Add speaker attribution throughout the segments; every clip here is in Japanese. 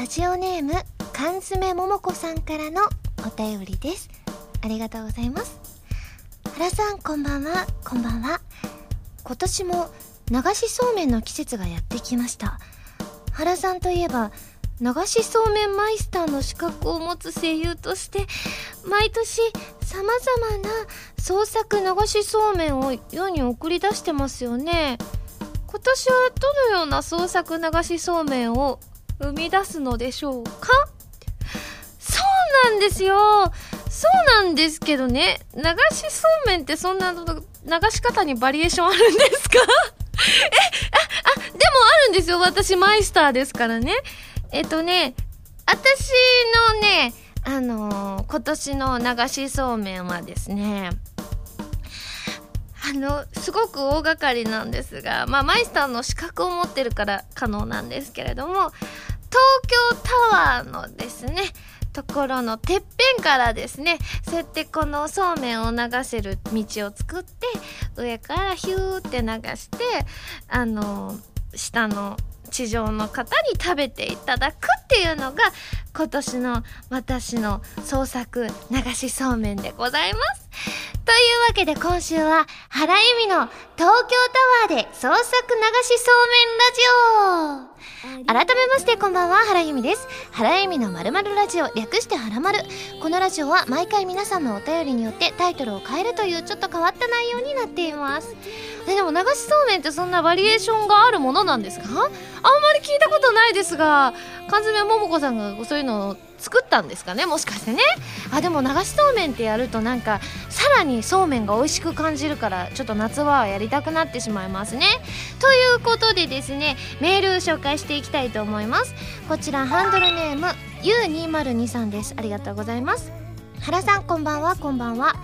Speaker 1: ラジオネーム缶詰桃子さんからのお便りです。ありがとうございます。原さんこんばんは。こんばんは。今年も流しそうめんの季節がやってきました。原さんといえば流しそうめんマイスターの資格を持つ声優として毎年様々な創作流しそうめんを世に送り出してますよね。今年はどのような創作流しそうめんを生み出すのでしょうか？そうなんですよ。そうなんですけどね。流しそうめんってそんな流し方にバリエーションあるんですか？えああでもあるんですよ。私マイスターですからね。えっとね私のねあのー、今年の流しそうめんはですねあのすごく大掛かりなんですが、まあ、マイスターの資格を持ってるから可能なんですけれども東京タワーのですねところのてっぺんからですねそうやってこのそうめんを流せる道を作って上からヒューって流してあの下の地上の方に食べていただくっていうのが今年の私の創作流しそうめんでございます。というわけで今週は原由美の東京タワーで創作流しそうめんラジオ改めましてこんばんは原由美です。原由美のまるまるラジオ略してはらまるこのラジオは毎回皆さんのお便りによってタイトルを変えるというちょっと変わった内容になっています。えでも流しそうめんってそんなバリエーションがあるものなんですか？あんまり聞いたことないですが缶詰桃子さんがそういうのを作ったんですかねもしかしてね。あでも流しそうめんってやるとなんかさらにそうめんが美味しく感じるからちょっと夏はやりたくなってしまいますね。ということでですねメール紹介していきたいと思います。こちらハンドルネーム U2023 です。ありがとうございます。原さんこんばんはこんばんは。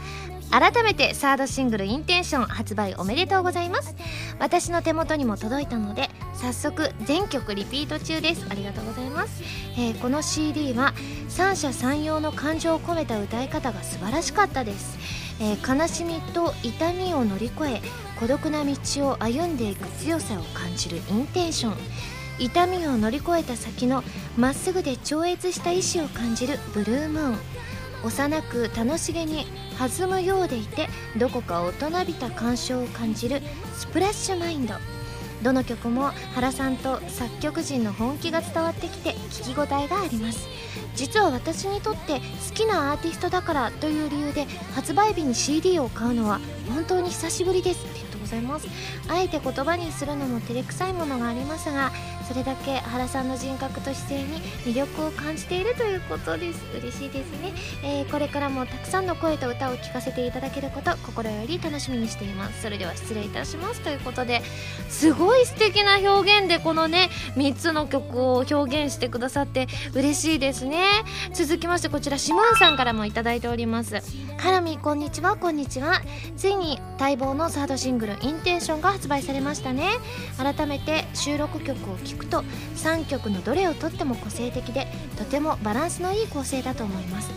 Speaker 1: 改めてサードシングル「インテンション」発売おめでとうございます。私の手元にも届いたので早速全曲リピート中です。ありがとうございます、えー、この CD は三者三様の感情を込めた歌い方が素晴らしかったです、えー、悲しみと痛みを乗り越え孤独な道を歩んでいく強さを感じるインテンション。痛みを乗り越えた先のまっすぐで超越した意志を感じるブルームーン。幼く楽しげに弾むようでいてどこか大人びた感傷を感じるスプラッシュマインド。どの曲も原さんと作曲陣の本気が伝わってきて聞き応えがあります。実は私にとって好きなアーティストだからという理由で発売日に CD を買うのは本当に久しぶりですありがとうございます。あえて言葉にするのも照れくさいものがありますがそれだけ原さんの人格と姿勢に魅力を感じているということです。嬉しいですね、えー、これからもたくさんの声と歌を聴かせていただけること心より楽しみにしています。それでは失礼いたします。ということですごい素敵な表現でこのね3つの曲を表現してくださって嬉しいですね。続きましてこちらシモンさんからも頂いております。ハラミこんにちは。こんにちは。ついに待望のサードシングル「インテンション」が発売されましたね。改めて収録曲を聴くと3曲のどれをとっても個性的でとてもバランスのいい構成だと思います。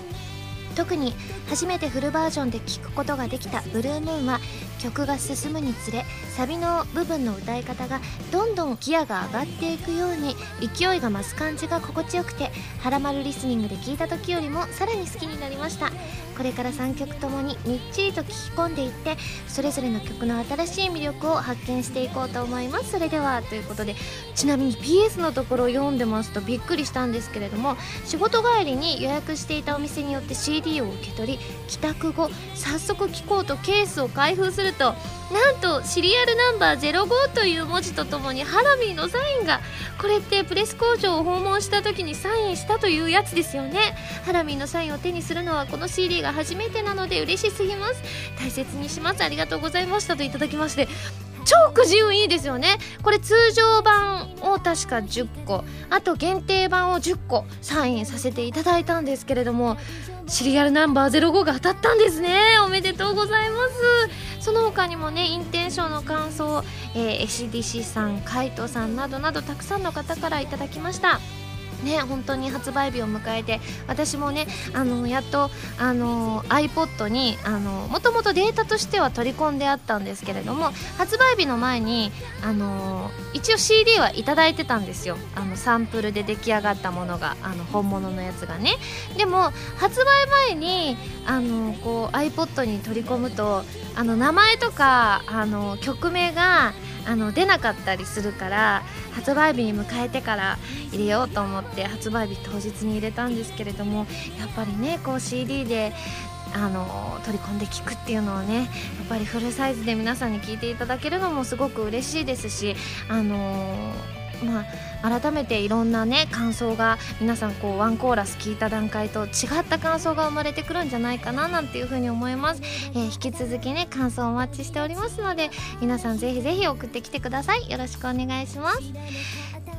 Speaker 1: 特に初めてフルバージョンで聴くことができた「ブルームーン」は曲が進むにつれサビの部分の歌い方がどんどんギアが上がっていくように勢いが増す感じが心地よくてハラマルリスニングで聴いた時よりもさらに好きになりました。これから3曲ともにみっちりと聴き込んでいってそれぞれの曲の新しい魅力を発見していこうと思います。それではということでちなみに PS のところを読んでますとびっくりしたんですけれども仕事帰りに予約していたお店によって CD を受け取り帰宅後早速聴こうとケースを開封するとなんとシリアルナンバー05という文字とともにハラミーのサインがこれってプレス工場を訪問した時にサインしたというやつですよね。ハラミーのサインを手にするのはこの CD が初めてなので嬉しすぎます。大切にします。ありがとうございましたといただきまして超くじ運いいですよね。これ通常版を確か10個あと限定版を10個サインさせていただいたんですけれどもシリアルナンバー05が当たったんですね。おめでとうございます。その他にもねインテンションの感想、えー、SDC さんカイトさんなどなどたくさんの方からいただきました。ね本当に発売日を迎えて私もねあのやっとあの iPod にあのもともとデータとしては取り込んであったんですけれども発売日の前にあの一応 CD はいただいてたんですよ。あのサンプルで出来上がったものがあの本物のやつがね。でも発売前にあのこう iPod に取り込むとあの名前とかあの曲名があの出なかったりするから発売日に迎えてから入れようと思って発売日当日に入れたんですけれどもやっぱりねこう CD であの取り込んで聴くっていうのはねやっぱりフルサイズで皆さんに聴いていただけるのもすごく嬉しいですしあのまあ、改めていろんなね感想が皆さんこうワンコーラス聞いた段階と違った感想が生まれてくるんじゃないかななんていうふうに思います、えー、引き続きね感想お待ちしておりますので皆さんぜひぜひ送ってきてください。よろしくお願いします。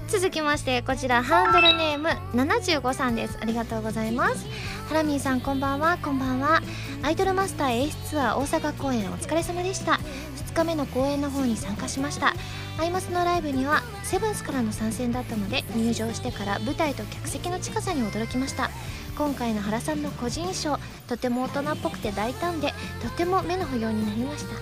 Speaker 1: 続きましてこちらハンドルネーム75さんです。ありがとうございます。ハラミーさんこんばんは。こんばんは。アイドルマスター A ツアー大阪公演お疲れ様でした。2日目の公演の方に参加しました。アイマスのライブにはセブンスからの参戦だったので入場してから舞台と客席の近さに驚きました。今回の原さんの個人衣装とても大人っぽくて大胆でとても目の保養になりました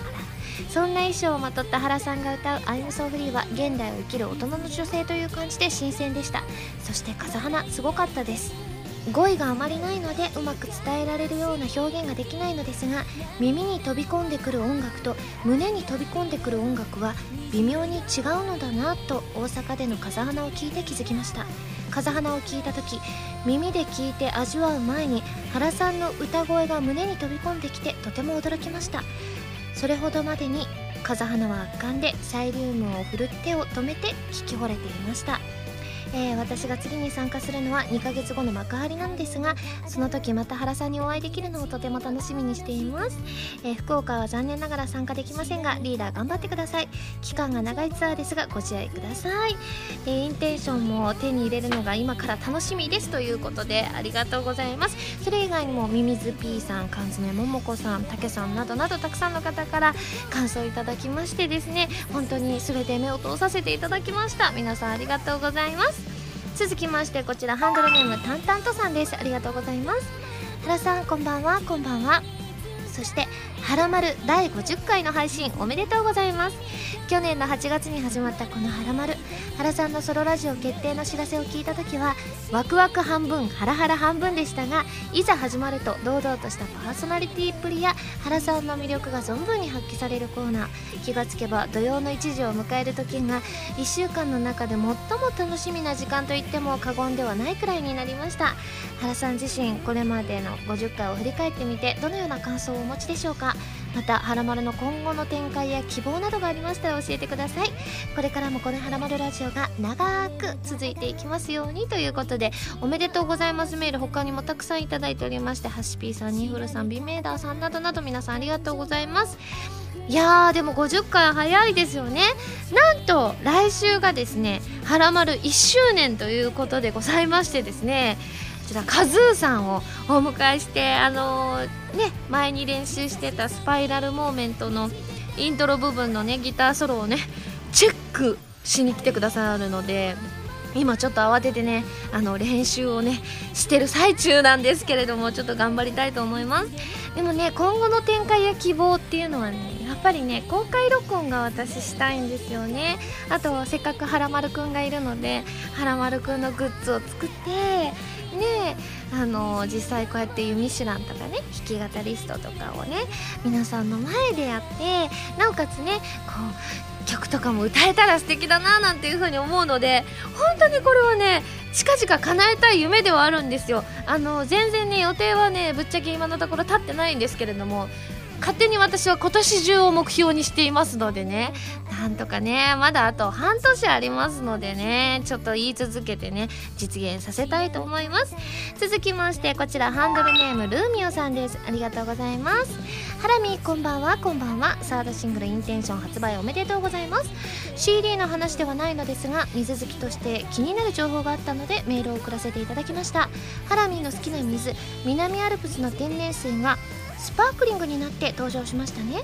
Speaker 1: そんな衣装をまとった原さんが歌う「アイムソーフリーは現代を生きる大人の女性という感じで新鮮でした。そして風花すごかったです。語彙があまりないのでうまく伝えられるような表現ができないのですが耳に飛び込んでくる音楽と胸に飛び込んでくる音楽は微妙に違うのだなと大阪での風花を聞いて気づきました。風花を聞いた時耳で聞いて味わう前に原さんの歌声が胸に飛び込んできてとても驚きました。それほどまでに風花は圧巻でサイリウムを振る手を止めて聞き惚れていました。えー、私が次に参加するのは2ヶ月後の幕張なんですがその時また原さんにお会いできるのをとても楽しみにしています、えー、福岡は残念ながら参加できませんがリーダー頑張ってください。期間が長いツアーですがご自愛ください、えー、インテンションも手に入れるのが今から楽しみですということでありがとうございます。それ以外にもミミズ P さん缶詰桃子さんたけさんなどなどたくさんの方から感想いただきましてですね本当に全て目を通させていただきました。皆さんありがとうございます。続きましてこちらハンドルネームタンタントさんです。ありがとうございます。原さんこんばんは。こんばんは。そして「はらまる」第50回の配信おめでとうございます。去年の8月に始まったこの「はらまる」原さんのソロラジオ決定の知らせを聞いた時はワクワク半分ハラハラ半分でしたがいざ始まると堂々としたパーソナリティっぷりや原さんの魅力が存分に発揮されるコーナー。気がつけば土曜の1時を迎える時が1週間の中で最も楽しみな時間といっても過言ではないくらいになりました。原さん自身これまでの50回を振り返ってみてどのような感想をお持ちでしょうか？また「はらまる」の今後の展開や希望などがありましたら教えてください。これからもこの「はらまるラジオ」が長く続いていきますようにということでおめでとうございます。メール他にもたくさんいただいておりましてハシピーさんニフルさんビメーダーさんなどなど皆さんありがとうございます。いやーでも50回早いですよね。なんと来週がですね「はらまる」1周年ということでございましてですねちらカズーさんをお迎えしてあのー、ね前に練習してたスパイラルモーメントのイントロ部分のねギターソロをねチェックしに来てくださるので今ちょっと慌ててねあの練習をねしてる最中なんですけれどもちょっと頑張りたいと思います。でもね今後の展開や希望っていうのはねやっぱりね公開録音が私したいんですよね。あとせっかくはらまるくんがいるのではらまるくんのグッズを作ってねあの実際こうやって「ユミシュラン」とかね弾き語りストとかをね皆さんの前でやってなおかつねこう曲とかも歌えたら素敵だななんていう風に思うので本当にこれはね近々叶えたい夢ではあるんですよ。あの全然ね予定はねぶっちゃけ今のところ立ってないんですけれども勝手に私は今年中を目標にしていますのでね。なんとかねまだあと半年ありますのでね。ちょっと言い続けてね実現させたいと思います。続きましてこちらハンドルネームルーミオさんです。ありがとうございます。ハラミこんばんは。こんばんは。サードシングルインテンション発売おめでとうございます。CD の話ではないのですが水好きとして気になる情報があったのでメールを送らせていただきました。ハラミーの好きな水南アルプスの天然水がスパークリングになって登場しましたね。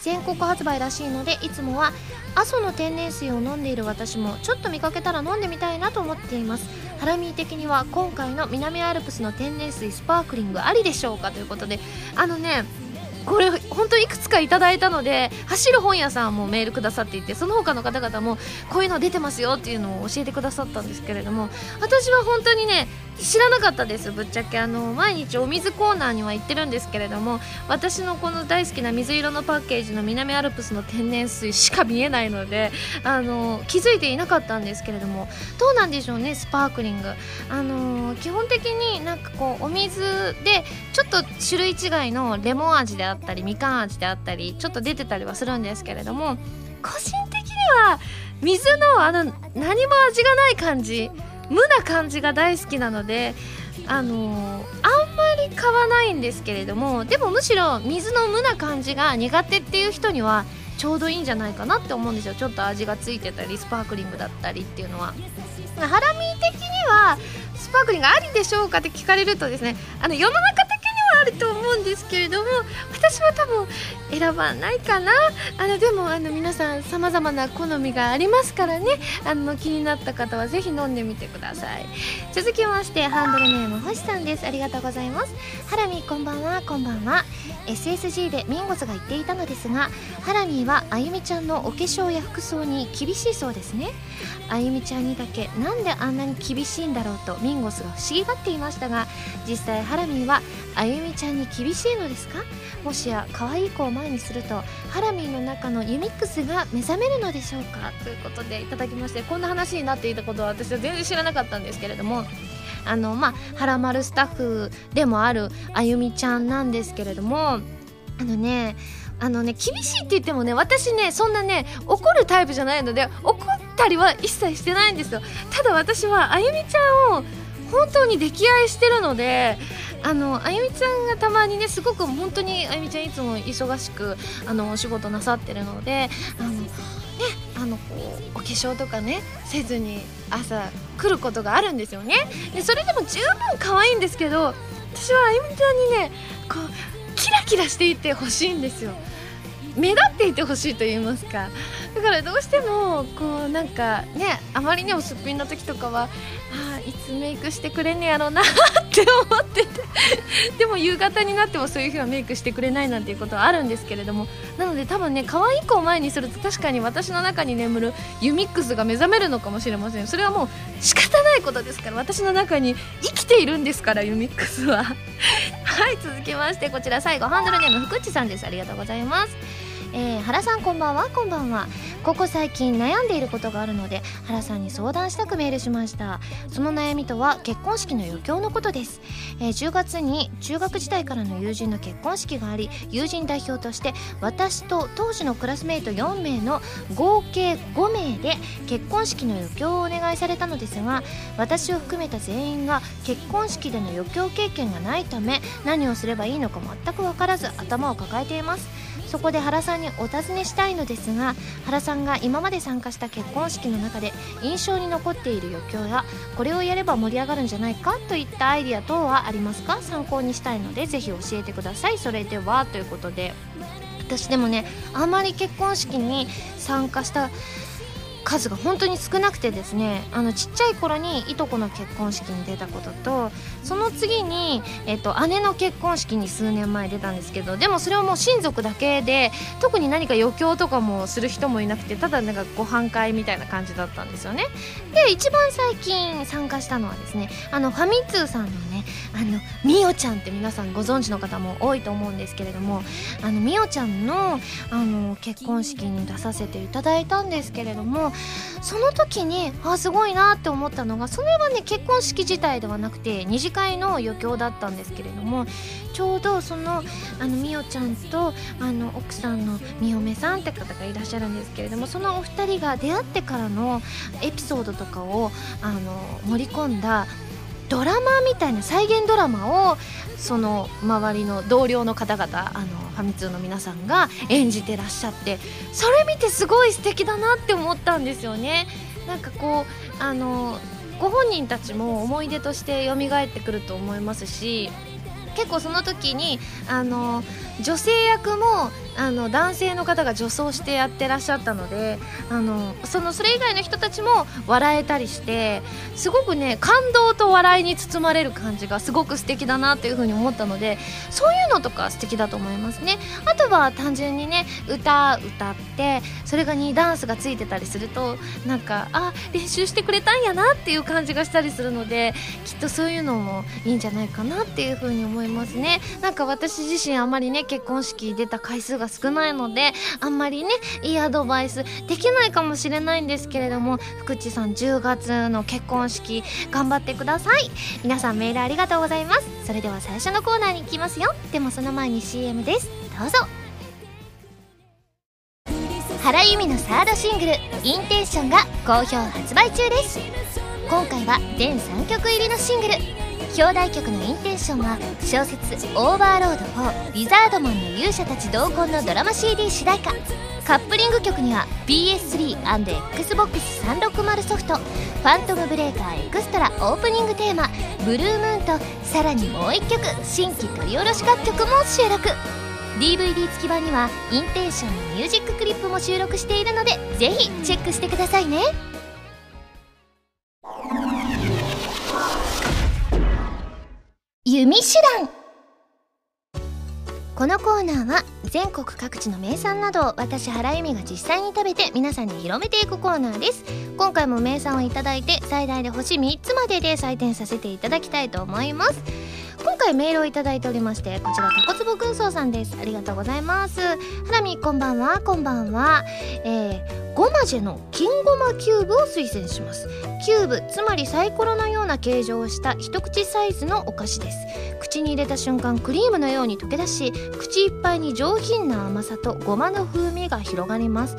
Speaker 1: 全国発売らしいのでいつもは阿蘇の天然水を飲んでいる私もちょっと見かけたら飲んでみたいなと思っています。ハラミー的には今回の南アルプスの天然水スパークリングありでしょうかということであのねこれ本当いくつかいただいたので走る本屋さんもメールくださっていてその他の方々もこういうの出てますよっていうのを教えてくださったんですけれども私は本当にね知らなかったですぶっちゃけ。あの毎日お水コーナーには行ってるんですけれども私のこの大好きな水色のパッケージの南アルプスの天然水しか見えないのであの気づいていなかったんですけれどもどうなんでしょうねスパークリング。あの基本的になんかこうお水でちょっと種類違いのレモン味であったりみかん味であったりちょっと出てたりはするんですけれども個人的には水のあの何も味がない感じ無な感じが大好きなのであのー、あんまり買わないんですけれどもでもむしろ水の無な感じが苦手っていう人にはちょうどいいんじゃないかなって思うんですよ。ちょっと味がついてたりスパークリングだったりっていうのは。ハラミ的にはスパークリングありでしょうかって聞かれるとですねあの世の中的あると思うんですけれども私は多分選ばないかな。あのでもあの皆さんさまざまな好みがありますからね。あの気になった方はぜひ飲んでみてください。続きましてハンドルネーム星さんです。ありがとうございます。ハラミこんばんはこんばんは。SSG でミンゴスが言っていたのですがハラミーはあゆみちゃんのお化粧や服装に厳しいそうですね。あゆみちゃんにだけなんであんなに厳しいんだろうとミンゴスが不思議がっていましたが実際ハラミーはあゆみちゃんに厳しいのですか？もしや可愛い子を前にするとハラミーの中のユミックスが目覚めるのでしょうか？ということでいただきましてこんな話になっていたことは私は全然知らなかったんですけれどもあのまあはらまるスタッフでもあるあゆみちゃんなんですけれどもあのねあのね厳しいって言ってもね私ねそんなね怒るタイプじゃないので怒ったりは一切してないんですよ。ただ私はあゆみちゃんを本当に溺愛してるのであのあゆみちゃんがたまにねすごく本当にあゆみちゃんいつも忙しくあのお仕事なさってるのであのねあのこうお化粧とかねせずに朝来ることがあるんですよね。でそれでも十分可愛いんですけど私はあゆみちゃんにねこうキラキラしていてほしいんですよ。目立っていてほしいと言いますか。だからどうしてもこうなんかねあまりにもすっぴんの時とかはあいつメイクしてくれんねやろうなって思ってて。でも夕方になってもそういう日はメイクしてくれないなんていうことはあるんですけれども。なので多分ね可愛い子を前にすると確かに私の中に眠るユミックスが目覚めるのかもしれません。それはもう仕方ないことですから。私の中に生きているんですからユミックスは。はい続きましてこちら最後。ハンドルネーム福地さんです。ありがとうございます。えー、原さんこんばんはこんばんは。ここ最近悩んでいることがあるので原さんに相談したくメールしました。その悩みとは結婚式の余興のことです、えー、10月に中学時代からの友人の結婚式があり友人代表として私と当時のクラスメート4名の合計5名で結婚式の余興をお願いされたのですが私を含めた全員が結婚式での余興経験がないため何をすればいいのか全く分からず頭を抱えています。そこで原さんにお尋ねしたいのですが原さんが今まで参加した結婚式の中で印象に残っている余興やこれをやれば盛り上がるんじゃないかといったアイディア等はありますか？参考にしたいのでぜひ教えてください。それではということで。私でもねあまり結婚式に参加した数が本当に少なくてですねあのちっちゃい頃にいとこの結婚式に出たこととその次に、えっと、姉の結婚式に数年前出たんですけどでもそれはもう親族だけで特に何か余興とかもする人もいなくてただなんかご飯会みたいな感じだったんですよね。で一番最近参加したのはですねあのファミ通さんのねあのみおちゃんって皆さんご存知の方も多いと思うんですけれどもあのみおちゃんのあの結婚式に出させていただいたんですけれどもその時にあすごいなって思ったのがそれはね結婚式自体ではなくて二次会の余興だったんですけれどもちょうどそのあのみおちゃんとあの奥さんのみおめさんって方がいらっしゃるんですけれどもそのお二人が出会ってからのエピソードとかをあの盛り込んだドラマみたいな再現ドラマをその周りの同僚の方々あのファミ通の皆さんが演じてらっしゃってそれ見てすごい素敵だなって思ったんですよね。なんかこうあのご本人たちも思い出として蘇ってくると思いますし結構その時にあの女性役もあの男性の方が女装してやってらっしゃったのであのそのそれ以外の人たちも笑えたりしてすごくね感動と笑いに包まれる感じがすごく素敵だなっていうふうに思ったのでそういうのとか素敵だと思いますね。あとは単純にね歌歌ってそれがにダンスがついてたりするとなんかあ練習してくれたんやなっていう感じがしたりするのできっとそういうのもいいんじゃないかなっていうふうに思いますね。なんか私自身あまりね結婚式出た回数が少ないのであんまりねいいアドバイスできないかもしれないんですけれども福地さん10月の結婚式頑張ってください。皆さんメールありがとうございます。それでは最初のコーナーに行きますよ。でもその前に CM です。どうぞ。原由実のサードシングル「Intention」が好評発売中です。今回は全3曲入りのシングル。表題曲の「Intention」は小説「オーバーロード4リザードマンの勇者たち同梱」のドラマ CD 主題歌カップリング曲には PS3&Xbox360 ソフト「ファントムブレーカーエクストラ」オープニングテーマ「ブルームーン」とさらにもう1曲新規録り下ろし楽曲も収録 DVD 付き版にはインテンションのミュージッククリップも収録しているのでぜひチェックしてくださいね弓手段このコーナーは全国各地の名産などを私原由美が実際に食べて皆さんに広めていくコーナーです。今回も名産をいただいて最大で星3つまでで採点させていただきたいと思います。今回メールをいただいておりましてこちらタコツボ軍曹さんです。ありがとうございます。ハラミこんばんは。こんばんは。えー、ゴマジェの金ゴマキューブを推薦します。キューブつまりサイコロのような形状をした一口サイズのお菓子です。口に入れた瞬間クリームのように溶け出し口いっぱいに上品な甘さとごまの風味が広がります。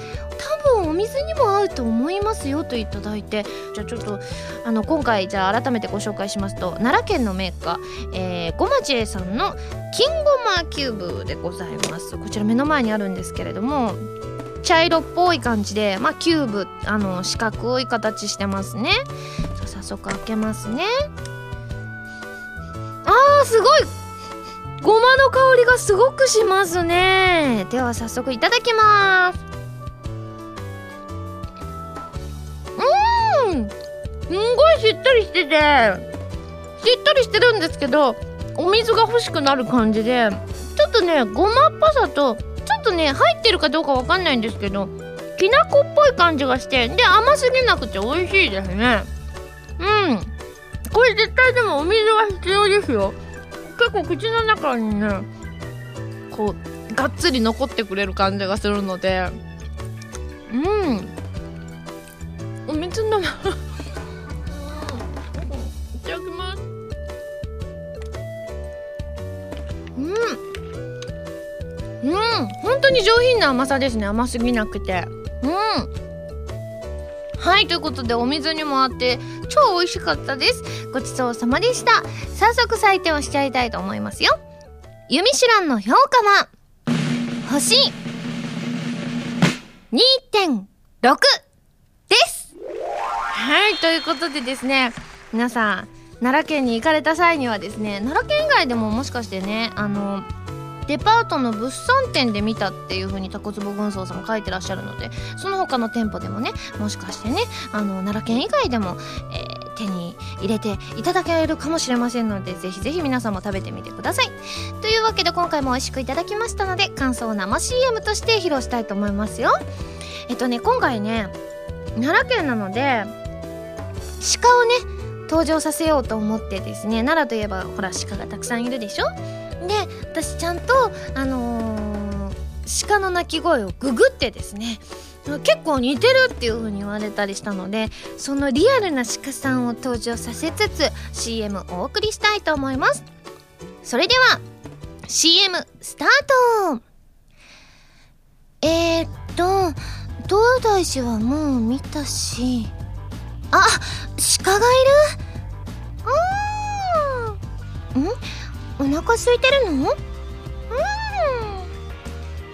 Speaker 1: 多分お水にも合うと思いますよといただいてじゃあちょっとあの今回じゃあ改めてご紹介しますと奈良県のメーカー、えー、ごまちえさんの金ごまキューブでございます。こちら目の前にあるんですけれども茶色っぽい感じでまあキューブあの四角い形してますね。早速開けますね。あーすごい。ごまの香りがすごくしますね。では早速いただきます。うん。すんごいしっとりしてて。しっとりしてるんですけどお水が欲しくなる感じでちょっとねごまっぽさとちょっとね入ってるかどうかわかんないんですけどきな粉っぽい感じがしてで甘すぎなくて美味しいですね。うん。これ絶対でもお水は必要ですよ。結構口の中にねこうがっつり残ってくれる感じがするので。うん。お水飲むうん。本当に上品な甘さですね。甘すぎなくて。うん。はいということでお水にもあって超美味しかったです。ごちそうさまでした。早速採点をしちゃいたいと思いますよ。ユミシュランの評価は星2.6です。はいということでですね皆さん奈良県に行かれた際にはですね奈良県以外でももしかしてねあのデパートの物産展で見たっていう風にタコツボ軍曹さんも書いてらっしゃるのでその他の店舗でもねもしかしてねあの奈良県以外でも、えー手に入れていただけるかもしれませんのでぜひぜひ皆さんも食べてみてください。というわけで今回も美味しくいただきましたので感想を生 CM として披露したいと思いますよ。えっとね今回ね奈良県なので鹿をね登場させようと思ってですね奈良といえばほら鹿がたくさんいるでしょ？で私ちゃんとあのー、鹿の鳴き声をググってですね結構似てるっていう風に言われたりしたのでそのリアルな鹿さんを登場させつつ CM お送りしたいと思います。それでは CM スタート。えー、っと東大寺はもう見たしあ鹿がいる。うん？お腹空いてるの？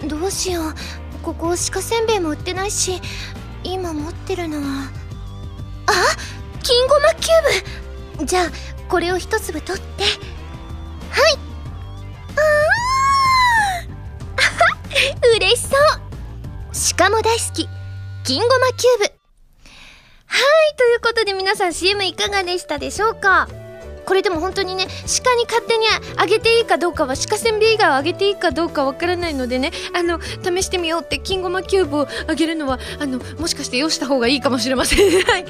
Speaker 1: うん。どうしよう。ここ鹿せんべいも売ってないし今持ってるのは。あ？金ごまキューブ。じゃあこれを一粒取って。はい。ああ嬉しそう。鹿も大好き、金ごまキューブ。はい、ということで皆さん CM いかがでしたでしょうか？これでも本当にね鹿に勝手にあげていいかどうかは鹿せんべい以外をあげていいかどうかわからないのでねあの試してみようって金ごまキューブをあげるのはあのもしかしてよした方がいいかもしれません。はい、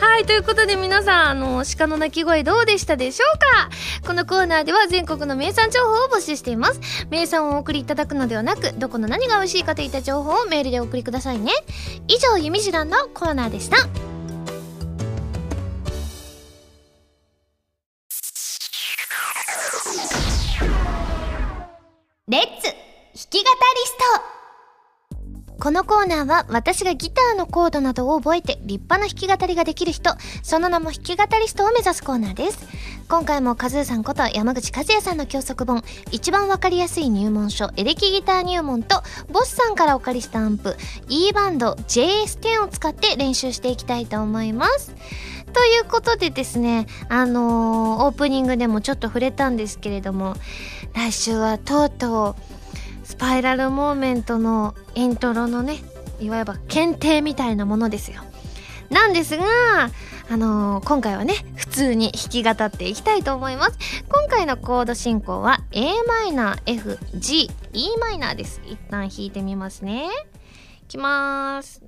Speaker 1: はい、ということで皆さんあの鹿の鳴き声どうでしたでしょうか？このコーナーでは全国の名産情報を募集しています。名産をお送りいただくのではなくどこの何が美味しいかといった情報をメールでお送りくださいね。以上「ゆみじらん」のコーナーでした。レッツ弾き語りストこのコーナーは私がギターのコードなどを覚えて立派な弾き語りができる人、その名も弾き語りストを目指すコーナーです。今回もカズーさんこと山口和也さんの教則本、一番わかりやすい入門書、エレキギター入門と、ボスさんからお借りしたアンプ、E バンド JS10 を使って練習していきたいと思います。ということでですね、あのー、オープニングでもちょっと触れたんですけれども、来週はとうとう、スパイラルモーメントのイントロのね、いわば検定みたいなものですよ。なんですが、あのー、今回はね、普通に弾き語っていきたいと思います。今回のコード進行は Am、F、G、Em です。一旦弾いてみますね。いきます。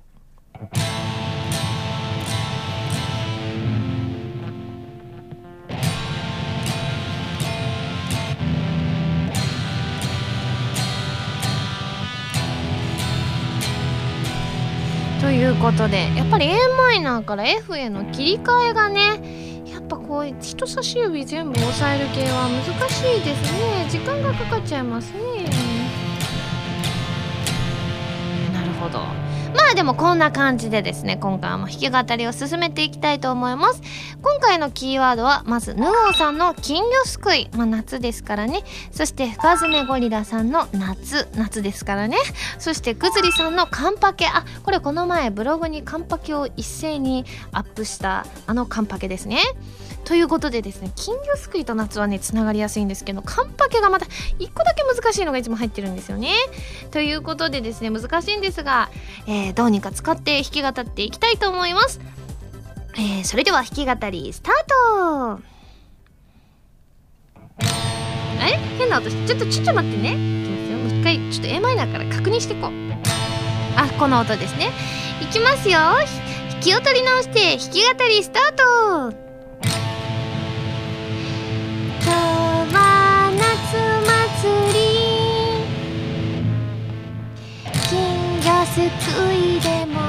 Speaker 1: ということでやっぱり a マイナーから F への切り替えがねやっぱこう人差し指全部押さえる系は難しいですね。時間がかかっちゃいますね。なるほど。まあでもこんな感じでですね今回も弾き語りを進めていきたいと思います。今回のキーワードはまずヌオーさんの金魚すくい。まあ夏ですからね。そして深爪ゴリラさんの夏。夏ですからね。そしてくずりさんのカンパケあこれこの前ブログにカンパケを一斉にアップしたあのカンパケですね。ということでですね金魚すくいと夏はねつながりやすいんですけどカンパケがまた1個だけ難しいのがいつも入ってるんですよね。ということでですね難しいんですが、えー、どうにか使って弾き語っていきたいと思います、えー、それでは弾き語りスタート。え変な音ちょっとちょっと待ってね。いきますよ。もう一回ちょっと a マイナーから確認していこう。あこの音ですね。いきますよ。気を取り直して弾き語りスタート。すくいでも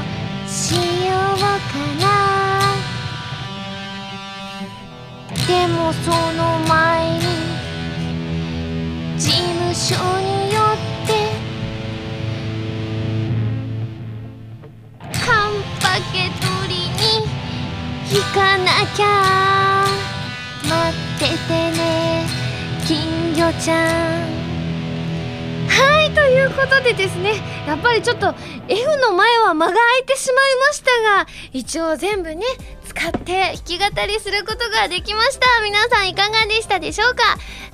Speaker 1: しようかな。でもその前に事務所に寄ってカンパケ取りに行かなきゃ。待っててね金魚ちゃん。ということでですねやっぱりちょっと F の前は間が空いてしまいましたが一応全部ね使って弾き語りすることができました。皆さんいかがでしたでしょうか？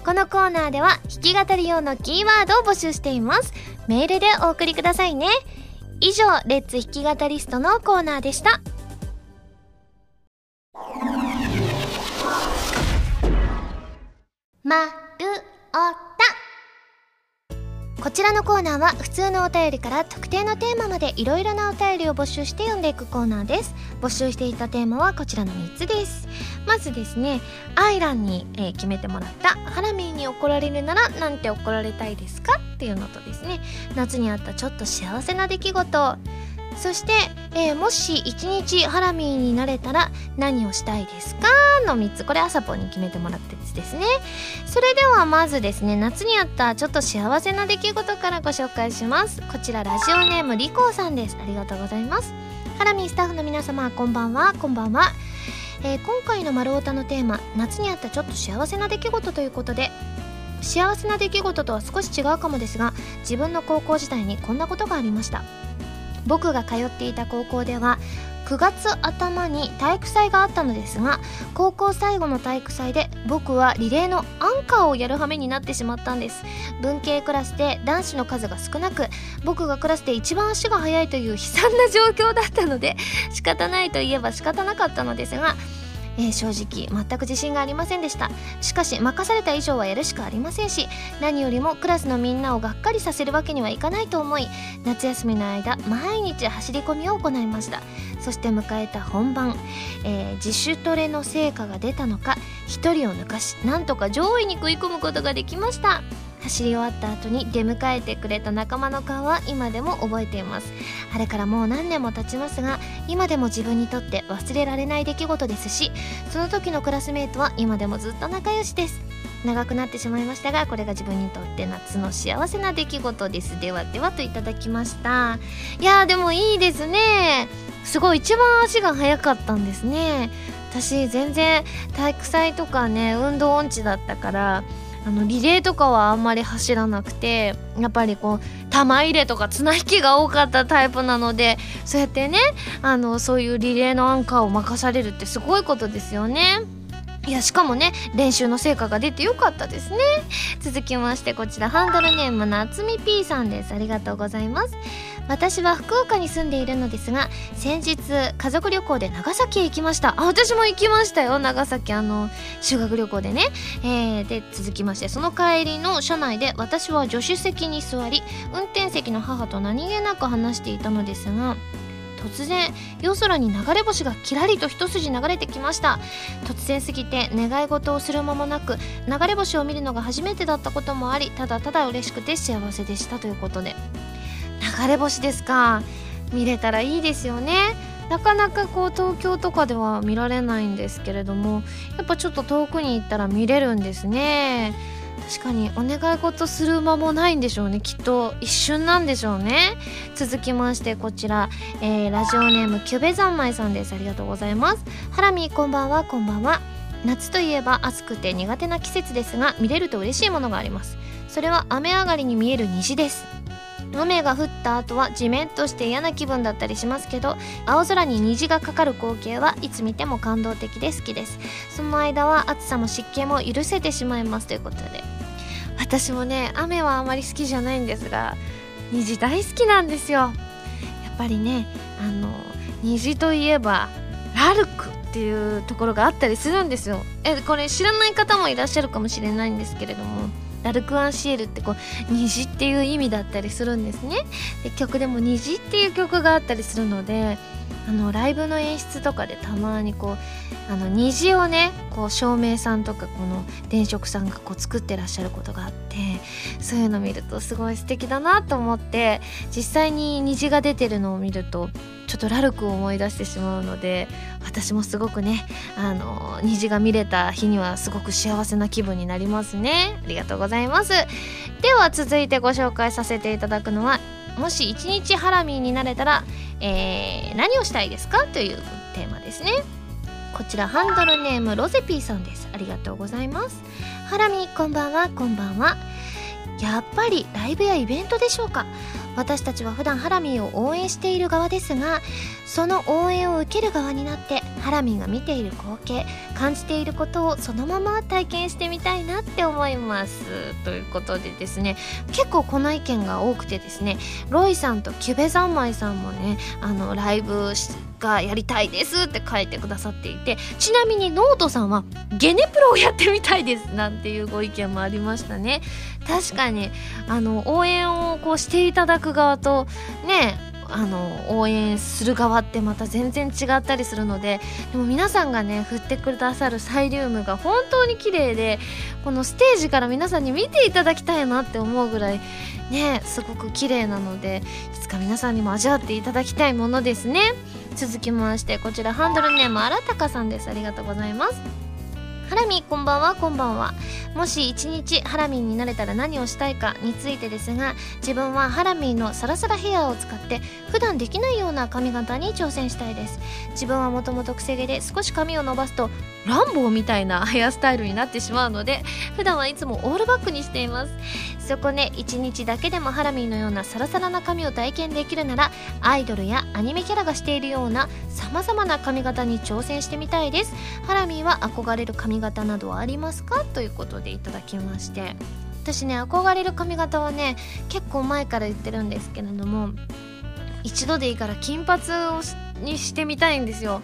Speaker 1: このコーナーでは弾き語り用のキーワードを募集しています。メールでお送りくださいね。以上レッツ弾き語りストのコーナーでした。まるおこちらのコーナーは普通のお便りから特定のテーマまでいろいろなお便りを募集して読んでいくコーナーです。募集していたテーマはこちらの3つです。まずですねアイランに、えー、決めてもらったハラミーに怒られるならなんて怒られたいですかっていうのとですね夏にあったちょっと幸せな出来事。そして、えー、もし一日ハラミーになれたら何をしたいですか？の3つ。これ朝ぽんに決めてもらったやつですね。それではまずですね夏にあったちょっと幸せな出来事からご紹介します。こちらラジオネームリコーさんです。ありがとうございます。ハラミースタッフの皆様こんばんは。こんばんは。えー、今回の「丸太のテーマ「夏にあったちょっと幸せな出来事」ということで幸せな出来事とは少し違うかもですが自分の高校時代にこんなことがありました。僕が通っていた高校では9月頭に体育祭があったのですが高校最後の体育祭で僕はリレーのアンカーをやる羽目になってしまったんです。文系クラスで男子の数が少なく僕がクラスで一番足が速いという悲惨な状況だったので仕方ないといえば仕方なかったのですがえー、正直全く自信がありませんでした。しかし任された以上はやるしかありませんし何よりもクラスのみんなをがっかりさせるわけにはいかないと思い夏休みの間毎日走り込みを行いました。そして迎えた本番、えー、自主トレの成果が出たのか1人を抜かしなんとか上位に食い込むことができました。走り終わった後に出迎えてくれた仲間の顔は今でも覚えています。あれからもう何年も経ちますが今でも自分にとって忘れられない出来事ですしその時のクラスメートは今でもずっと仲良しです。長くなってしまいましたがこれが自分にとって夏の幸せな出来事です。ではではといただきました。いやでもいいですね。すごい一番足が速かったんですね。私全然体育祭とかね運動音痴だったからあのリレーとかはあんまり走らなくてやっぱりこう玉入れとか綱引きが多かったタイプなのでそうやってねあのそういうリレーのアンカーを任されるってすごいことですよね。いやしかもね練習の成果が出てよかったですね。続きましてこちらハンドルネームなつみ P さんです。ありがとうございます。私は福岡に住んでいるのですが先日家族旅行で長崎へ行きました。あ私も行きましたよ。長崎あの修学旅行でね、えー、で続きましてその帰りの車内で私は助手席に座り運転席の母と何気なく話していたのですが突然夜空に流れ星がキラリと一筋流れてきました。突然すぎて願い事をする間もなく流れ星を見るのが初めてだったこともありただただ嬉しくて幸せでしたということで。流れ星ですか。見れたらいいですよね。なかなかこう東京とかでは見られないんですけれどもやっぱちょっと遠くに行ったら見れるんですね。確かにお願い事する間もないんでしょうね。きっと一瞬なんでしょうね。続きましてこちら、えー、ラジオネームキュベザンマイさんです。ありがとうございます。ハラミこんばんはこんばんは。夏といえば暑くて苦手な季節ですが見れると嬉しいものがあります。それは雨上がりに見える虹です。雨が降った後は地面として嫌な気分だったりしますけど青空に虹がかかる光景はいつ見ても感動的で好きです。その間は暑さも湿気も許せてしまいます。ということで。私もね雨はあまり好きじゃないんですが虹大好きなんですよ。やっぱりねあの虹といえばラルクっていうところがあったりするんですよ。えこれ知らない方もいらっしゃるかもしれないんですけれどもラルクアンシエルってこう虹っていう意味だったりするんですね。で曲でも虹っていう曲があったりするのであのライブの演出とかでたまにこうあの虹をねこう照明さんとかこの電飾さんがこう作ってらっしゃることがあってそういうの見るとすごい素敵だなと思って実際に虹が出てるのを見るとちょっとラルクを思い出してしまうので私もすごくねあの虹が見れた日にはすごく幸せな気分になりますね。ありがとうございます。では続いてご紹介させていただくのはもし一日ハラミーになれたら、えー、何をしたいですかというテーマですね。こちらハンドルネームロゼピーさんです。ありがとうございます。ハラミこんばんはこんばんは。やっぱりライブやイベントでしょうか？私たちは普段ハラミーを応援している側ですがその応援を受ける側になってハラミーが見ている光景感じていることをそのまま体験してみたいなって思います。ということでですね結構この意見が多くてですねロイさんとキュベ三昧さんもねあのライブしてがやりたいですって書いてくださっていてちなみにノートさんはゲネプロをやってみたいですなんていうご意見もありましたね。確かにあの応援をこうしていただく側とねあの応援する側ってまた全然違ったりするのででも皆さんがね振ってくださるサイリウムが本当に綺麗でこのステージから皆さんに見ていただきたいなって思うぐらいねすごく綺麗なのでいつか皆さんにも味わっていただきたいものですね。続きましてこちらハンドルネームあらたかさんです。ありがとうございます。ハラミこんばんは。こんばんは。もし一日ハラミーになれたら何をしたいかについてですが自分はハラミーのサラサラヘアを使って普段できないような髪型に挑戦したいです。自分はもともとくせ毛で少し髪を伸ばすとランボーみたいなヘアスタイルになってしまうので普段はいつもオールバックにしています。そこね一日だけでもハラミーのようなサラサラな髪を体験できるならアイドルやアニメキャラがしているようなさまざまな髪型に挑戦してみたいです。ハラミーは憧れる髪型などはありますか？ということでいただきまして。私ね憧れる髪型はね結構前から言ってるんですけれども一度でいいから金髪をにしてみたいんですよ。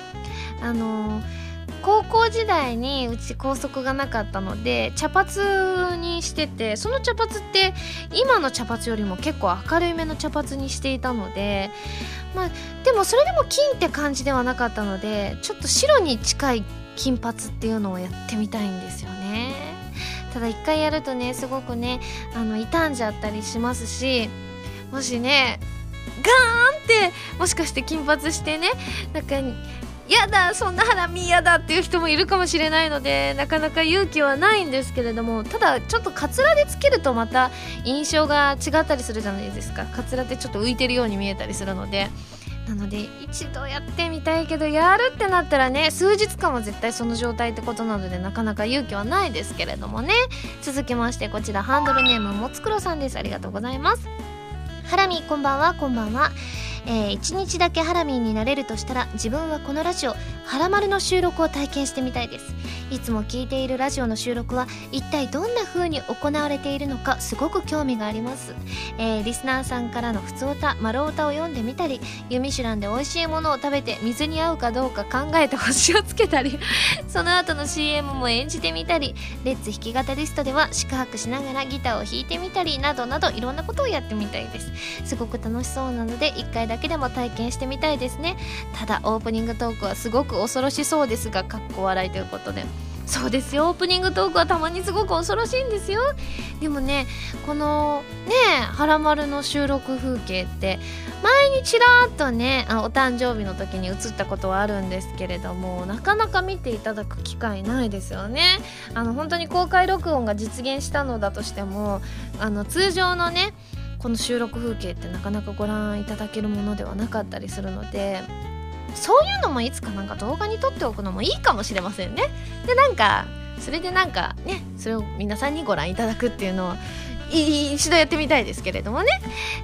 Speaker 1: あのー高校時代にうち校則がなかったので茶髪にしててその茶髪って今の茶髪よりも結構明るいめの茶髪にしていたのでまあでもそれでも金って感じではなかったのでちょっと白に近い金髪っていうのをやってみたいんですよね。ただ一回やるとねすごくねあの傷んじゃったりしますしもしねガーンってもしかして金髪してねなんかやだそんなハラミ嫌だっていう人もいるかもしれないのでなかなか勇気はないんですけれどもただちょっとカツラでつけるとまた印象が違ったりするじゃないですか。カツラってちょっと浮いてるように見えたりするので。なので一度やってみたいけどやるってなったらね数日間は絶対その状態ってことなのでなかなか勇気はないですけれどもね。続きましてこちらハンドルネームもつくろさんです。ありがとうございます。ハラミこんばんはこんばんは。えー、1日だけハラミーになれるとしたら自分はこのラジオ「ハラマル」の収録を体験してみたいです。いつも聞いているラジオの収録は一体どんな風に行われているのかすごく興味があります、えー、リスナーさんからの普通歌丸歌を読んでみたりユミシュランで美味しいものを食べて水に合うかどうか考えて星をつけたり その後の CM も演じてみたりレッツ弾き語リストでは四苦八苦しながらギターを弾いてみたりなどなどいろんなことをやってみたいです。すごく楽しそうなので1回だだけでも体験してみたいですね。ただオープニングトークはすごく恐ろしそうですがかっこ笑いということで。そうですよ。オープニングトークはたまにすごく恐ろしいんですよ。でもねこのね「はらまる」の収録風景って前にちらっとねあお誕生日の時に映ったことはあるんですけれどもなかなか見ていただく機会ないですよね。あの本当に公開録音が実現したのだとしてもあの通常のねこの収録風景ってなかなかご覧いただけるものではなかったりするのでそういうのもいつかなんか動画に撮っておくのもいいかもしれませんね。でなんかそれでなんかねそれを皆さんにご覧いただくっていうのは一度やってみたいですけれどもね。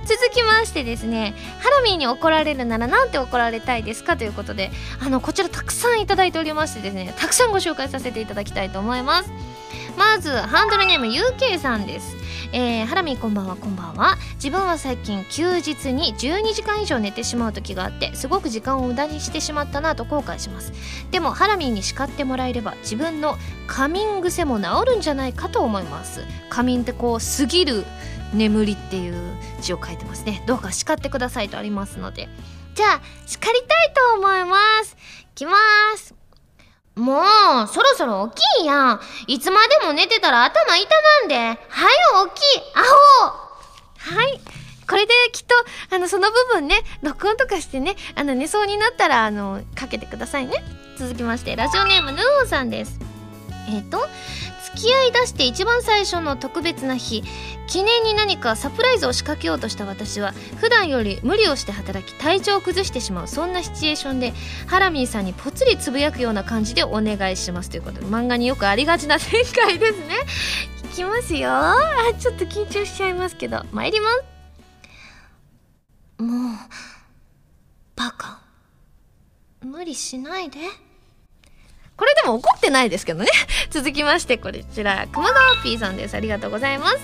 Speaker 1: 続きましてですねハラミーに怒られるならなんて怒られたいですかということであのこちらたくさんいただいておりましてですねたくさんご紹介させていただきたいと思います。まずハンドルネーム UK さんです。えー、ハラミこんばんはこんばんは。自分は最近休日に12時間以上寝てしまう時があってすごく時間を無駄にしてしまったなと後悔します。でもハラミーに叱ってもらえれば自分の仮眠癖も治るんじゃないかと思います。仮眠ってこう過ぎる眠りっていう字を書いてますね。どうか叱ってくださいとありますので。じゃあ叱りたいと思います。いきます。もう、そろそろ起きんやん。いつまでも寝てたら頭痛なんで。はよ起きい、アホはい。これできっと、あの、その部分ね、録音とかしてね、あの、寝そうになったら、あの、かけてくださいね。続きまして、ラジオネーム、ヌーさんです。えっ、と、付き合いだして一番最初の特別な日記念に何かサプライズを仕掛けようとした私は普段より無理をして働き体調を崩してしまうそんなシチュエーションでハラミーさんにぽつりつぶやくような感じでお願いしますということで漫画によくありがちな展開ですね。いきますよ。あちょっと緊張しちゃいますけど。参ります。もうバカ。無理しないで。これでも怒ってないですけどね。続きまして、こちら、熊川 P さんです。ありがとうございます。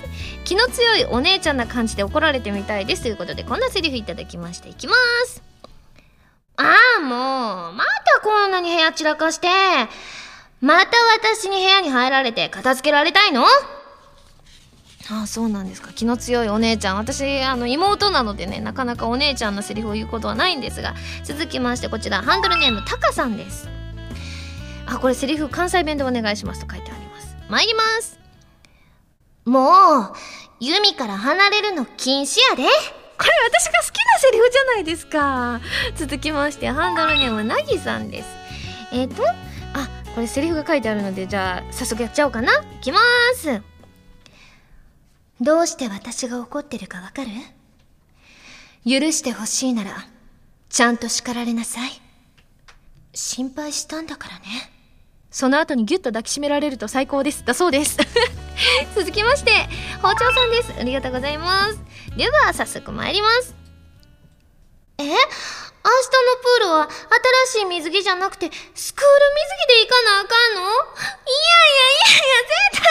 Speaker 1: 気の強いお姉ちゃんな感じで怒られてみたいです。ということで、こんなセリフいただきました。いきます。ああ、もう、またこんなに部屋散らかして、また私に部屋に入られて片付けられたいの？ああそうなんですか気の強いお姉ちゃん私あの妹なのでねなかなかお姉ちゃんのセリフを言うことはないんですが続きましてこちらハンドルネームタカさんですあこれセリフ関西弁でお願いしますと書いてあります。参ります。もうユミから離れるの禁止やで。これ私が好きなセリフじゃないですか。続きましてハンドルネームなぎさんです。えっ、ー、とあこれセリフが書いてあるのでじゃあ早速やっちゃおうかな。いきます。どうして私が怒ってるかわかる？許してほしいならちゃんと叱られなさい。心配したんだからねその後にギュッと抱きしめられると最高です。だそうです。続きまして包丁さんです。ありがとうございます。では早速参ります。え？明日のプールは新しい水着じゃなくてスクール水着で行かなあかんの？いやいやいやいや絶対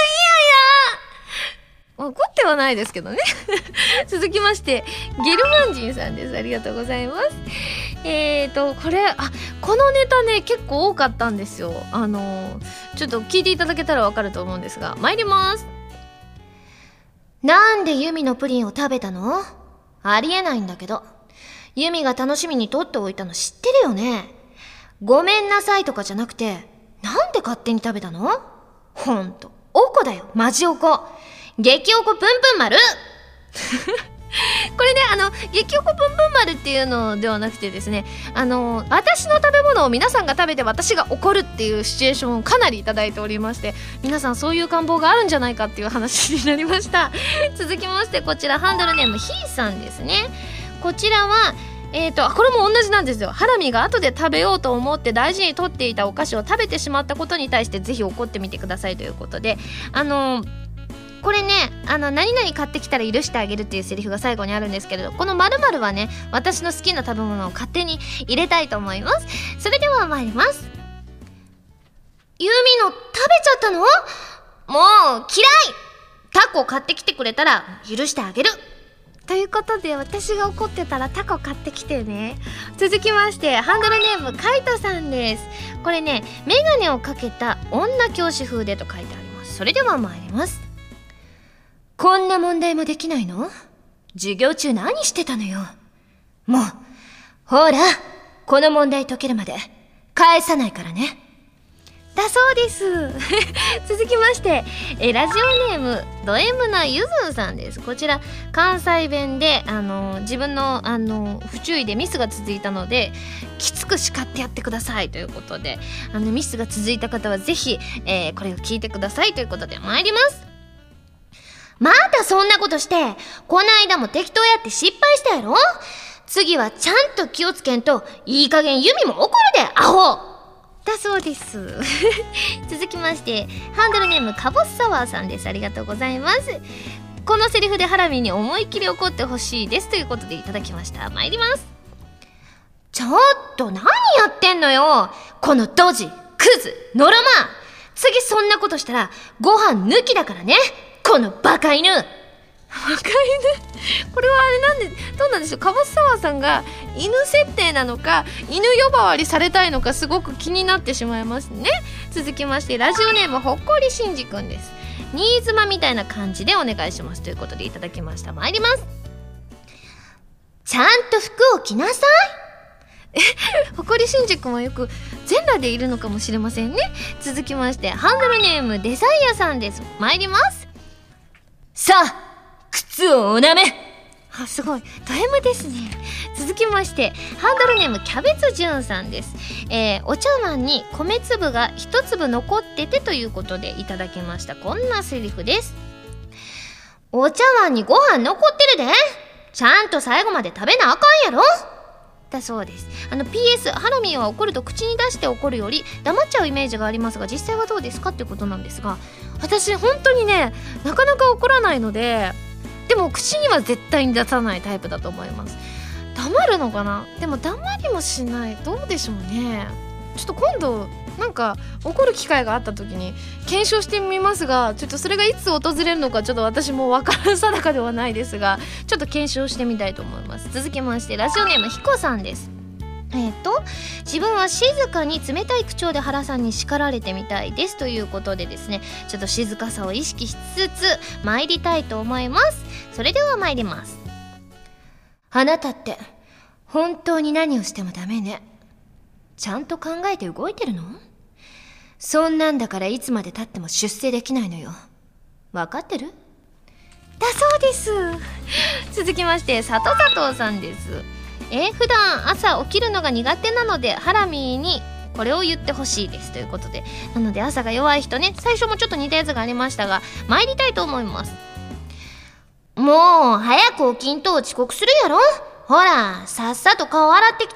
Speaker 1: 嫌や。怒ってはないですけどね。続きましてゲルマンジンさんです。ありがとうございます。えーとこれあこのネタね結構多かったんですよ。あのちょっと聞いていただけたらわかると思うんですが。参ります。なんでユミのプリンを食べたの？ありえないんだけど。ユミが楽しみに取っておいたの知ってるよね？ごめんなさいとかじゃなくてなんで勝手に食べたの？ほんと。おこだよ。マジおこ。激おこぷんぷん丸 これね、あの、激おこぷんぷん丸っていうのではなくてですね、あの、私の食べ物を皆さんが食べて私が怒るっていうシチュエーションをかなりいただいておりまして、皆さんそういう願望があるんじゃないかっていう話になりました。続きまして、こちらハンドルネームひーさんですね。こちらは、えーと、これも同じなんですよハラミが後で食べようと思って大事にとっていたお菓子を食べてしまったことに対してぜひ怒ってみてくださいということであのーこれねあの何々買ってきたら許してあげるっていうセリフが最後にあるんですけれどこの〇〇はね私の好きな食べ物を勝手に入れたいと思います。それでは参ります。ユミの食べちゃったの？もう嫌い！タコ買ってきてくれたら許してあげる。ということで私が怒ってたらタコ買ってきてね。続きましてハンドルネームカイトさんです。これねメガネをかけた女教師風でと書いてあります。それでは参ります。こんな問題もできないの？授業中何してたのよ？もう、ほら、この問題解けるまで返さないからね。だそうです。続きまして、えラジオネーム、ド M なゆずんさんです。こちら、関西弁で、あの、自分の、あの、不注意でミスが続いたので、きつく叱ってやってくださいということで、あの、ミスが続いた方はぜひ、えー、これを聞いてくださいということで参ります。またそんなことして、こないだも適当やって失敗したやろ？次はちゃんと気をつけんと、いい加減弓も怒るで、アホだそうです。続きまして、ハンドルネームカボスサワーさんです。ありがとうございます。このセリフでハラミに思いっきり怒ってほしいですということでいただきました。参ります。ちょっと何やってんのよこのドジ、クズ、ノロマ次そんなことしたらご飯抜きだからねこのバカ犬。バカ犬？これはあれなんでどうなんでしょう？かぼす沢さんが犬設定なのか犬呼ばわりされたいのかすごく気になってしまいますね。続きましてラジオネームほっこりしんじくんです。新妻みたいな感じでお願いします。ということでいただきました。参ります。ちゃんと服を着なさい。え、ほこりしんじくんはよく全裸でいるのかもしれませんね。続きまして、ハンドルネームデザイアさんです。参ります。さあ靴をおなめ。あすごい。ド M ですね。続きましてハンドルネームキャベツじゅんさんです、えー、お茶碗に米粒が一粒残っててということでいただきました。こんなセリフです。お茶碗にご飯残ってるで。ちゃんと最後まで食べなあかんやろ。だそうです。あの PS ハラミーは怒ると口に出して怒るより黙っちゃうイメージがありますが実際はどうですかってことなんですが私本当にねなかなか怒らないのででも口には絶対に出さないタイプだと思います。黙るのかな？でも黙りもしない。どうでしょうね。ちょっと今度なんか怒る機会があった時に検証してみますがちょっとそれがいつ訪れるのかちょっと私も分から定かではないですがちょっと検証してみたいと思います。続きましてラジオネームひこさんです。えっ、ー、と自分は静かに冷たい口調で原さんに叱られてみたいです。ということでですねちょっと静かさを意識しつつ参りたいと思います。それでは参ります。あなたって本当に何をしてもダメね。ちゃんと考えて動いてるの？そんなんだからいつまでたっても出世できないのよ。分かってる？だそうです。続きまして佐藤佐藤さんです。え普段朝起きるのが苦手なのでハラミーにこれを言ってほしいです。ということで。なので朝が弱い人ね。最初もちょっと似たやつがありましたが参りたいと思います。もう早く起きんと遅刻するやろ？ほらさっさと顔洗ってきて。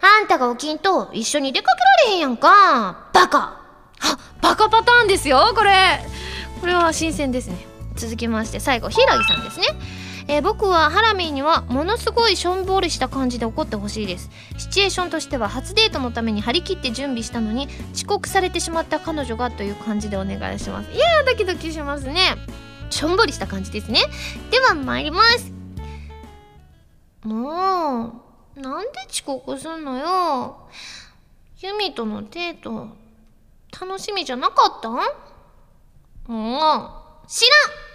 Speaker 1: あんたが起きんと一緒に出かけられへんやんか。バカ。あバカパターンですよこれ。これは新鮮ですね。続きまして最後平木さんですね。えー、僕はハラミーにはものすごいしょんぼりした感じで怒ってほしいです。シチュエーションとしては初デートのために張り切って準備したのに遅刻されてしまった彼女がという感じでお願いします。いやードキドキしますね。しょんぼりした感じですね。では参ります。もうなんで遅刻すんのよ。ユミとのデート。楽しみじゃなかった？ん。もう知らん。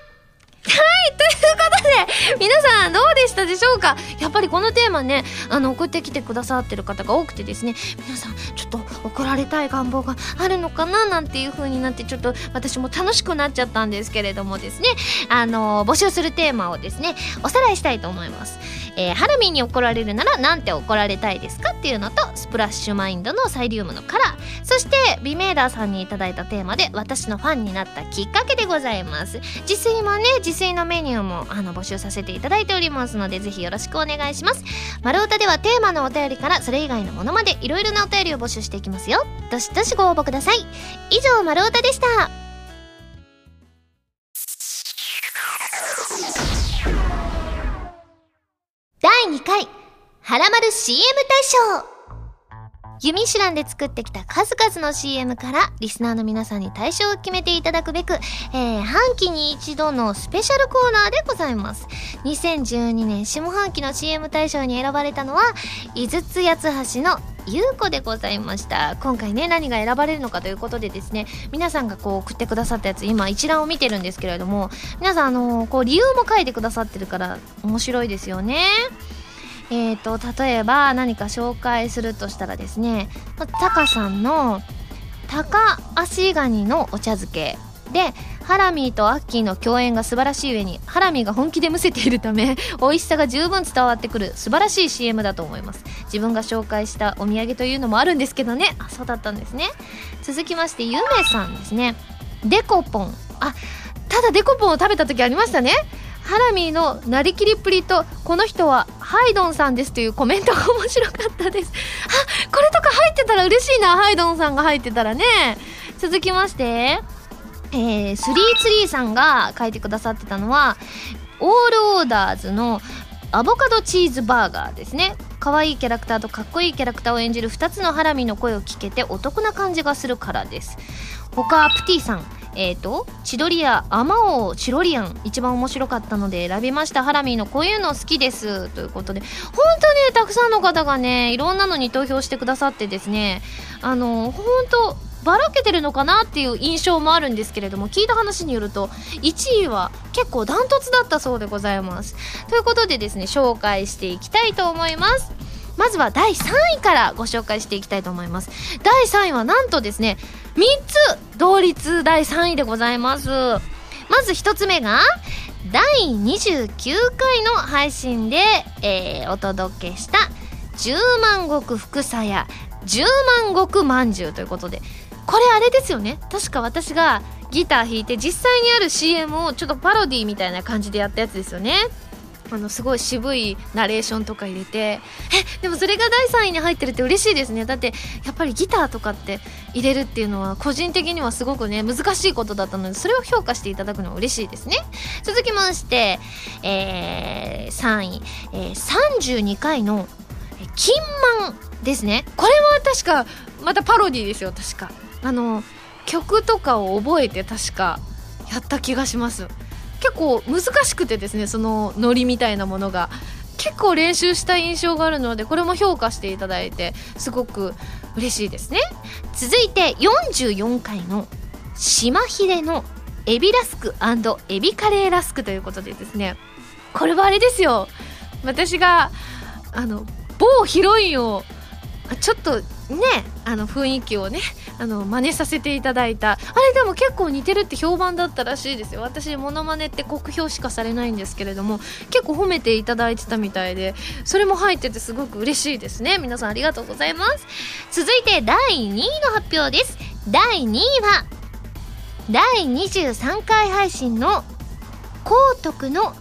Speaker 1: はい、ということで、皆さんどうでしたでしょうか？やっぱりこのテーマね、あの、送ってきてくださってる方が多くてですね、皆さん、ちょっと怒られたい願望があるのかななんていう風になって、ちょっと私も楽しくなっちゃったんですけれどもですね、あの、募集するテーマをですね、おさらいしたいと思います。えー、ハラミーに怒られるならなんて怒られたいですか？っていうのとスプラッシュマインドのサイリウムのカラー。そしてビメーダーさんにいただいたテーマで私のファンになったきっかけでございます。自炊もね自炊のメニューもあの募集させていただいておりますのでぜひよろしくお願いします。丸太ではテーマのお便りからそれ以外のものまでいろいろなお便りを募集していきますよ。どしどしご応募ください。以上丸太でした。第2回、はらまる CM 大賞ユミシュランで作ってきた数々の CM からリスナーの皆さんに対象を決めていただくべく、えー、半期に一度のスペシャルコーナーでございます。2012年下半期の CM 大賞に選ばれたのは、井筒八橋のゆうこでございました。今回ね何が選ばれるのかということでですね皆さんがこう送ってくださったやつ今一覧を見てるんですけれども皆さんあのー、こう理由も書いてくださってるから面白いですよね。えーと、例えば何か紹介するとしたらですねタカさんのタカ足ガニのお茶漬け。でハラミーとアッキーの共演が素晴らしい上にハラミーが本気でむせているため 美味しさが十分伝わってくる素晴らしい CM だと思います。自分が紹介したお土産というのもあるんですけどね。あそうだったんですね。続きましてゆめさんですね。デコポン。あただデコポンを食べた時ありましたね。ハラミーのなりきりっぷりとこの人はハイドンさんですというコメントが面白かったです。あこれとか入ってたら嬉しいなハイドンさんが入ってたらね。続きましてえー、スリーツリーさんが書いてくださってたのはオールオーダーズのアボカドチーズバーガーですね。可愛いキャラクターとかっこいいキャラクターを演じる2つのハラミの声を聞けてお得な感じがするからです。他プティさん。えっ、ー、と千鳥屋アマオチロリアン。一番面白かったので選びました。ハラミーのこういうの好きです。ということで。本当ねたくさんの方がねいろんなのに投票してくださってですね。あの本当ばらけてるのかなっていう印象もあるんですけれども聞いた話によると1位は結構ダントツだったそうでございます。ということでですね紹介していきたいと思います。まずは第3位からご紹介していきたいと思います。第3位はなんとですね3つ同率第3位でございます。まず1つ目が第29回の配信で、えー、お届けした10万石福さや10万石まんじゅうということでこれあれですよね。確か私がギター弾いて実際にある CM をちょっとパロディみたいな感じでやったやつですよね。あのすごい渋いナレーションとか入れて。えでもそれが第3位に入ってるって嬉しいですね。だってやっぱりギターとかって入れるっていうのは個人的にはすごくね難しいことだったのでそれを評価していただくのは嬉しいですね。続きまして、えー、3位、えー、32回の「金満」ですね。これは確かまたパロディですよ確か。あの曲とかを覚えて確かやった気がします。結構難しくてですねそのノリみたいなものが。結構練習した印象があるのでこれも評価していただいてすごく嬉しいですね。続いて44回の「島秀のエビラスクエビカレーラスク」ということでですね。これはあれですよ。私があの某ヒロインをちょっとあの雰囲気をねあの真似させていただいた。あれでも結構似てるって評判だったらしいですよ。私モノマネって酷評しかされないんですけれども結構褒めていただいてたみたいでそれも入っててすごく嬉しいですね。皆さんありがとうございます。続いて第2位の発表です。第2位は第23回配信の「高徳の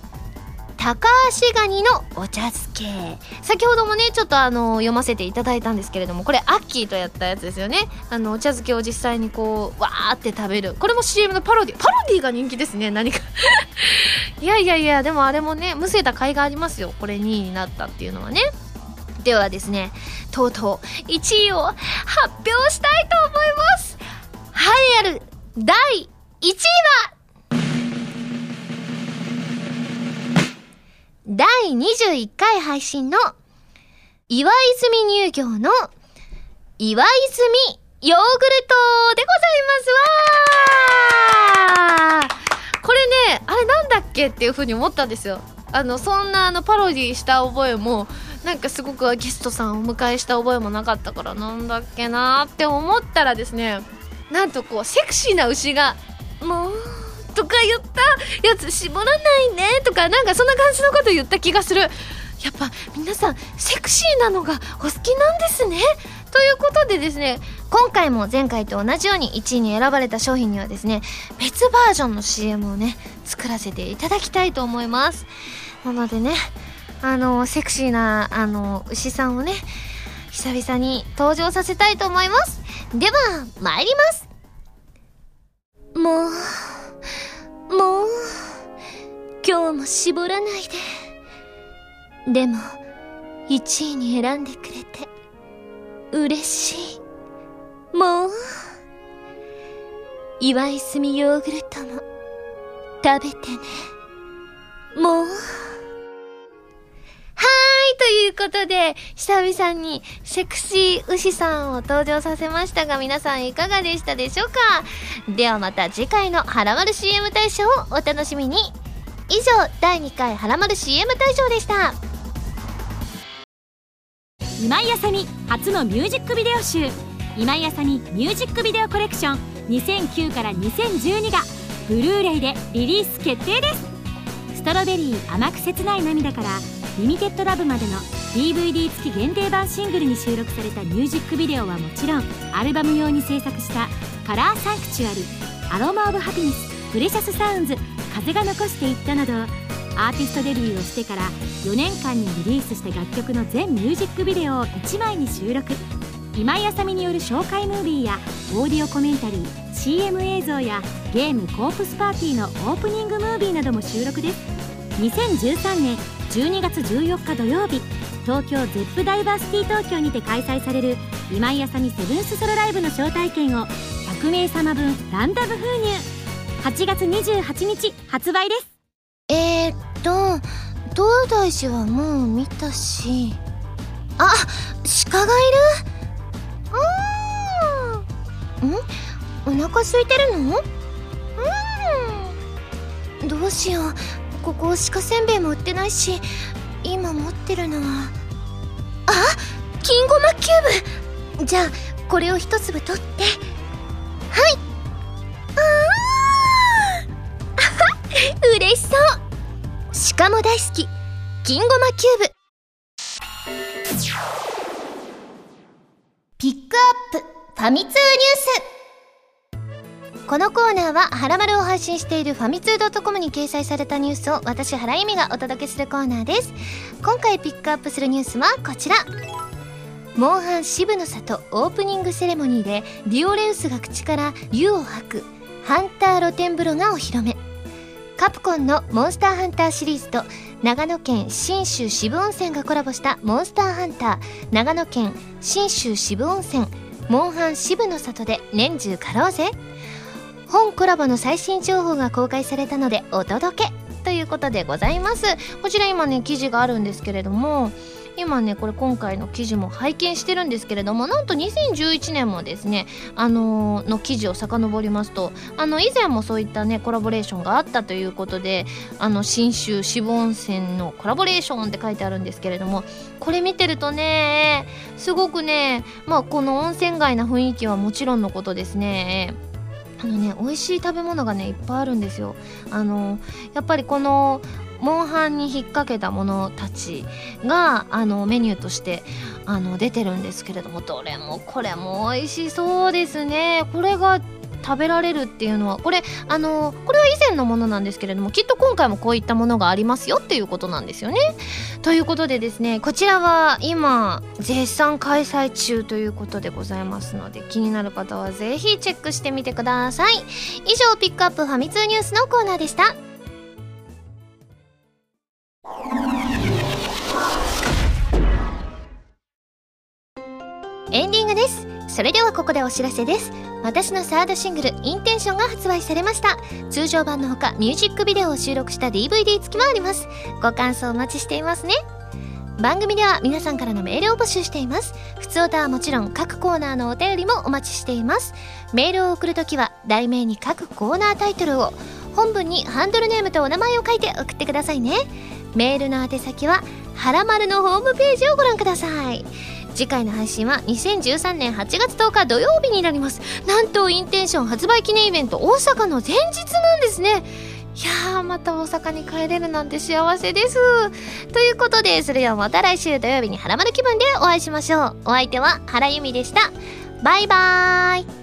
Speaker 1: 高橋ガニのお茶漬け。先ほどもねちょっとあの読ませていただいたんですけれどもこれアッキーとやったやつですよね。あのお茶漬けを実際にこうわーって食べる。これも CM のパロディ。パロディが人気ですね何か。いやいやいやでもあれもねむせた甲斐がありますよ。これ2位になったっていうのはね。ではですねとうとう1位を発表したいと思います。栄えある第1位は第21回配信の岩泉乳業の岩泉ヨーグルトでございますわこれね、あれなんだっけっていう風に思ったんですよ。あの、そんなあのパロディした覚えも、なんかすごくゲストさんをお迎えした覚えもなかったからなんだっけなって思ったらですね、なんとこう、セクシーな牛が、もう、とか言ったやつ絞らないねとかなんかそんな感じのこと言った気がする。やっぱ皆さんセクシーなのがお好きなんですね。ということでですね今回も前回と同じように1位に選ばれた商品にはですね別バージョンの CM をね作らせていただきたいと思います。なのでねあのセクシーなあの牛さんをね久々に登場させたいと思います。では参ります。もう。もう、今日も絞らないで。でも、1位に選んでくれて、嬉しい。もう、岩泉ヨーグルトも、食べてね。もう。はーい、ということで、久々にセクシー牛さんを登場させましたが、皆さんいかがでしたでしょうか？ではまた次回のハラマル CM 大賞をお楽しみに。以上、第2回ハラマル CM 大賞でした。
Speaker 2: 今井あさみ初のミュージックビデオ集今井あさみミュージックビデオコレクション2009から2012がブルーレイでリリース決定ですストロベリー甘く切ない涙からリミテッドラブまでの DVD 付き限定版シングルに収録されたミュージックビデオはもちろんアルバム用に制作した「カラーサンクチュアリ」「アロマ・オブ・ハピネス」「プレシャス・サウンズ」「風が残していった」などアーティストデビューをしてから4年間にリリースした楽曲の全ミュージックビデオを1枚に収録。今井あさみによる紹介ムービーやオーディオコメンタリー CM 映像やゲーム「コープスパーティー」のオープニングムービーなども収録です。2013年12月14日土曜日東京ゼップダイバーシティ東京にて開催される今井あさみセブンスソロライブの招待券を100名様分ランダム封入。8月28日発売です。
Speaker 1: えー、っと東大寺はもう見たしあ鹿がいる？うん。お腹空いてるの？うん。どうしよう。ここ鹿せんべいも売ってないし今持ってるのは。あ？金ごまキューブ。じゃあこれを一粒取って。はい。あー。嬉しそう。鹿も大好き。金ごまキューブ。ピックアップ。ファミ通ニュース。このコーナーは、ハラマルを配信しているファミツー .com に掲載されたニュースを私、原由美がお届けするコーナーです。今回ピックアップするニュースはこちら。モンハン渋の里オープニングセレモニーでリオレウスが口から湯を吐くハンター露天風呂がお披露目。カプコンのモンスターハンターシリーズと長野県信州渋温泉がコラボしたモンスターハンター長野県信州渋温泉モンハン渋の里で年中かろうぜ本コラボの最新情報が公開されたのでお届けということでございます。こちら今ね記事があるんですけれども今ねこれ今回の記事も拝見してるんですけれどもなんと2011年もですねあのー、の記事を遡りますとあの以前もそういったねコラボレーションがあったということであの信州渋温泉のコラボレーションって書いてあるんですけれどもこれ見てるとねすごくねまあこの温泉街な雰囲気はもちろんのことですね。あのね美味しい食べ物がねいっぱいあるんですよ。あのやっぱりこのモンハンに引っ掛けたものたちがあのメニューとしてあの出てるんですけれどもどれもこれも美味しそうですね。これが食べられるっていうのはこれあのこれは以前のものなんですけれどもきっと今回もこういったものがありますよっていうことなんですよね。ということでですねこちらは今絶賛開催中ということでございますので気になる方はぜひチェックしてみてください。以上ピックアップファミ通ニュースのコーナーでした。エンディングです。それではここでお知らせです。私のサードシングル「インテンション」が発売されました。通常版のほかミュージックビデオを収録した DVD 付きもあります。ご感想お待ちしていますね。番組では皆さんからのメールを募集しています。普通歌はもちろん各コーナーのお便りもお待ちしています。メールを送るときは題名に各コーナータイトルを本文にハンドルネームとお名前を書いて送ってくださいね。メールの宛先ははらまるのホームページをご覧ください。次回の配信は2013年8月10日土曜日になります。なんとインテンション発売記念イベント大阪の前日なんですね。いやーまた大阪に帰れるなんて幸せです。ということでそれではまた来週土曜日にハラマル気分でお会いしましょう。お相手は原由美でした。バイバーイ。